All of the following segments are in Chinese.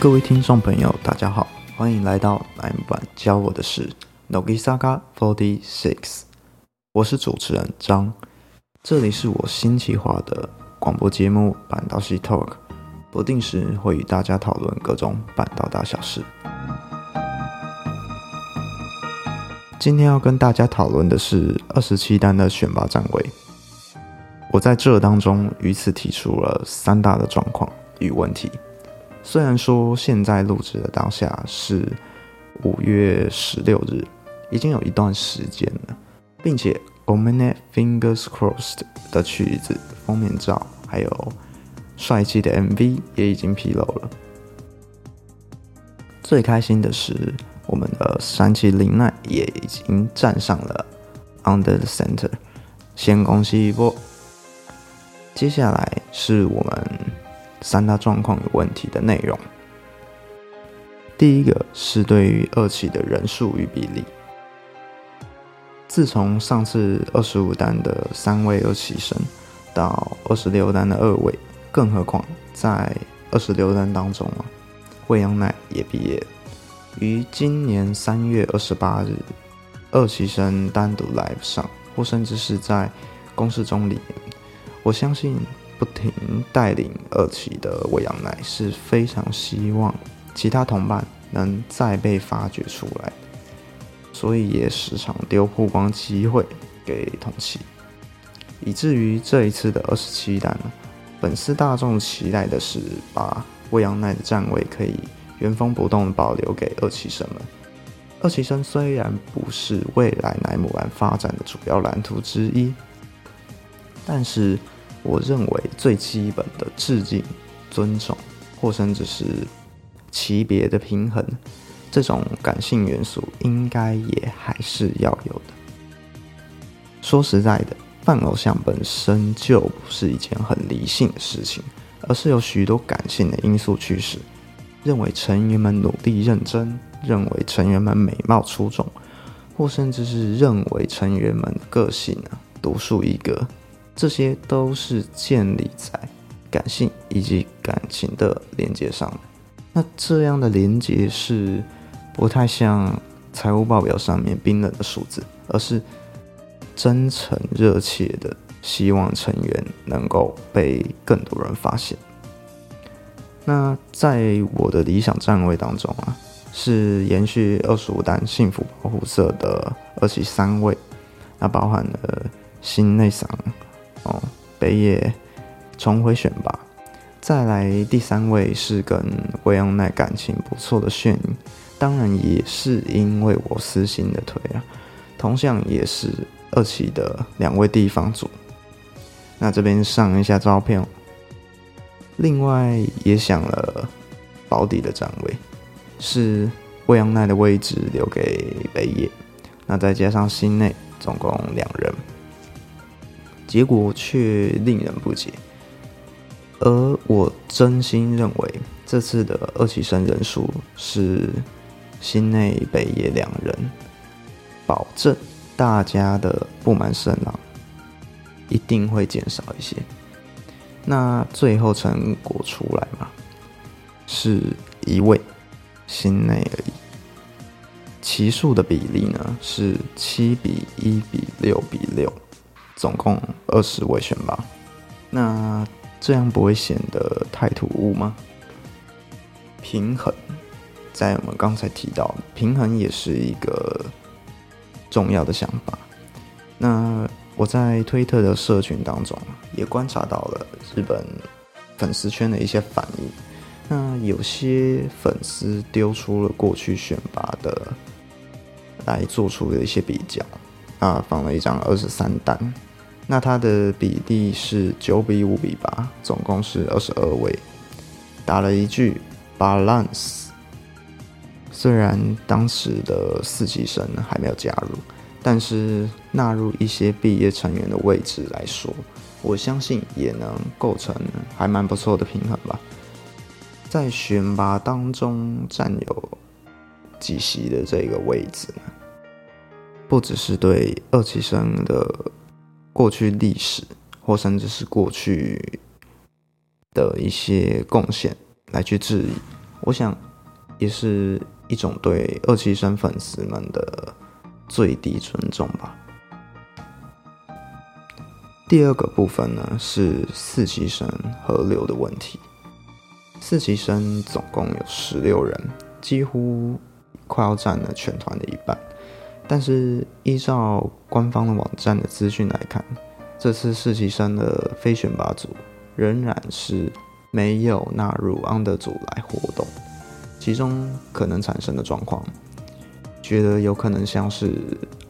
各位听众朋友，大家好，欢迎来到南版教我的事 Nogisaga Forty Six，我是主持人张，这里是我新企划的广播节目板道系 Talk，不定时会与大家讨论各种板道大小事。今天要跟大家讨论的是二十七单的选拔站位。我在这当中于此提出了三大的状况与问题。虽然说现在录制的当下是五月十六日，已经有一段时间了，并且《o m e n e Fingers Crossed》的曲子封面照还有帅气的 MV 也已经披露了。最开心的是。我们的山崎绫奈也已经站上了 Under the Center，先恭喜一波。接下来是我们三大状况有问题的内容。第一个是对于二期的人数与比例。自从上次二十五单的三位二期生到二十六单的二位，更何况在二十六单当中啊，惠阳奈也毕业。于今年三月二十八日，二期生单独 live 上，或甚至是在公示中里面，我相信不停带领二期的魏阳奶是非常希望其他同伴能再被发掘出来，所以也时常丢曝光机会给同期，以至于这一次的二十七单，粉丝大众期待的是把魏阳奈的站位可以。原封不动保留给二期生们。二期生虽然不是未来乃木坂发展的主要蓝图之一，但是我认为最基本的致敬、尊重，或甚至是级别的平衡，这种感性元素应该也还是要有的。说实在的，扮偶像本身就不是一件很理性的事情，而是有许多感性的因素驱使。认为成员们努力认真，认为成员们美貌出众，或甚至是认为成员们个性啊独树一格，这些都是建立在感性以及感情的连接上的。那这样的连接是不太像财务报表上面冰冷的数字，而是真诚热切的希望成员能够被更多人发现。那在我的理想站位当中啊，是延续二十五单幸福保护色的二十三位，那包含了新内桑哦北野重回选拔，再来第三位是跟未央奈感情不错的炫，当然也是因为我私心的推啊，同样也是二期的两位地方组，那这边上一下照片。另外也想了保底的站位，是未央奈的位置留给北野，那再加上心内，总共两人，结果却令人不解。而我真心认为，这次的二期生人数是新内北野两人，保证大家的不满声浪一定会减少一些。那最后成果出来嘛，是一位心内而已。奇数的比例呢是七比一比六比六，总共二十位选拔。那这样不会显得太突兀吗？平衡，在我们刚才提到，平衡也是一个重要的想法。那。我在推特的社群当中也观察到了日本粉丝圈的一些反应。那有些粉丝丢出了过去选拔的来做出的一些比较啊，放了一张二十三单，那它的比例是九比五比八，总共是二十二位，打了一句 balance。虽然当时的四级生还没有加入。但是纳入一些毕业成员的位置来说，我相信也能构成还蛮不错的平衡吧。在选拔当中占有几席的这个位置呢，不只是对二期生的过去历史，或甚至是过去的一些贡献来去质疑，我想也是一种对二期生粉丝们的最低尊重吧。第二个部分呢是四期生合流的问题。四期生总共有十六人，几乎快要占了全团的。但是依照官方的网站的资讯来看，这次四期生的非选拔组仍然是没有纳入 Under 组来活动。其中可能产生的状况，觉得有可能像是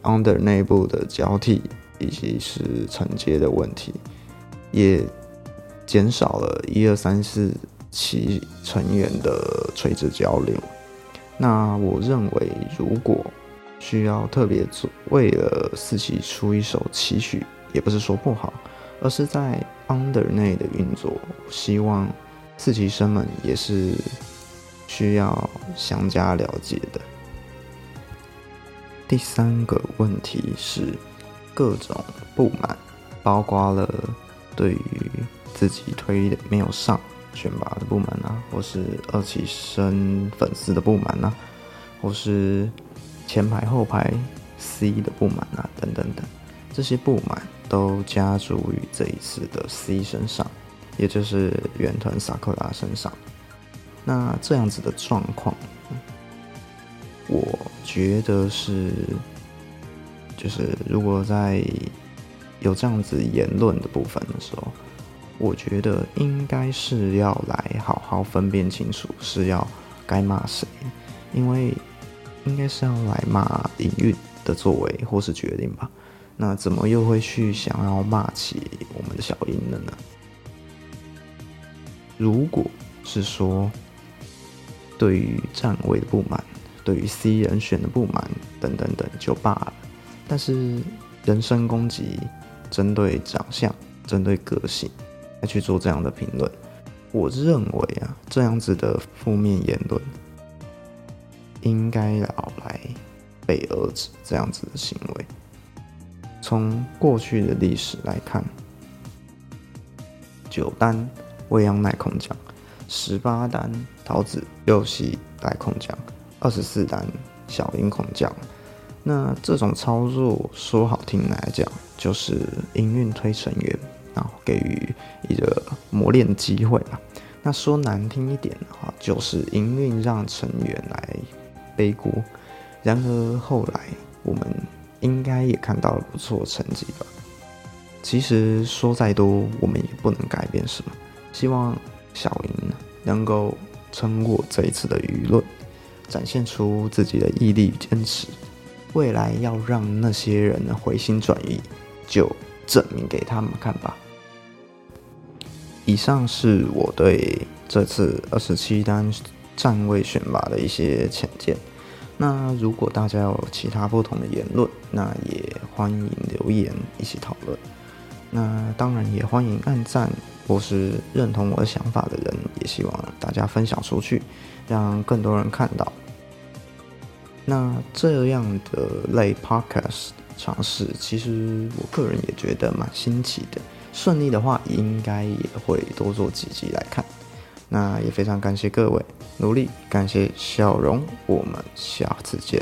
Under 内部的交替。以及是承接的问题，也减少了一二三四期成员的垂直交流。那我认为，如果需要特别做为了四期出一首期许，也不是说不好，而是在 Under 内的运作，希望四期生们也是需要相加了解的。第三个问题是。各种不满，包括了对于自己推的没有上选拔的不满啊，或是二期生粉丝的不满啊，或是前排后排 C 的不满啊，等等等，这些不满都加诸于这一次的 C 身上，也就是远藤萨克拉身上。那这样子的状况，我觉得是。就是如果在有这样子言论的部分的时候，我觉得应该是要来好好分辨清楚是要该骂谁，因为应该是要来骂营运的作为或是决定吧。那怎么又会去想要骂起我们的小英了呢？如果是说对于站位的不满，对于 C 人选的不满等等等，就罢了。但是人身攻击，针对长相、针对个性来去做这样的评论，我认为啊，这样子的负面言论应该要来被遏制。这样子的行为，从过去的历史来看，九单未央奈空降，十八单桃子右西来空降，二十四单小樱空降。那这种操作说好听来讲，就是营运推成员，然后给予一个磨练机会吧。那说难听一点的话，就是营运让成员来背锅。然而后来我们应该也看到了不错成绩吧。其实说再多，我们也不能改变什么。希望小英能够撑过这一次的舆论，展现出自己的毅力与坚持。未来要让那些人回心转意，就证明给他们看吧。以上是我对这次二十七单站位选拔的一些浅见。那如果大家有其他不同的言论，那也欢迎留言一起讨论。那当然也欢迎按赞或是认同我的想法的人，也希望大家分享出去，让更多人看到。那这样的类 podcast 尝试，其实我个人也觉得蛮新奇的。顺利的话，应该也会多做几集来看。那也非常感谢各位努力，感谢小荣，我们下次见。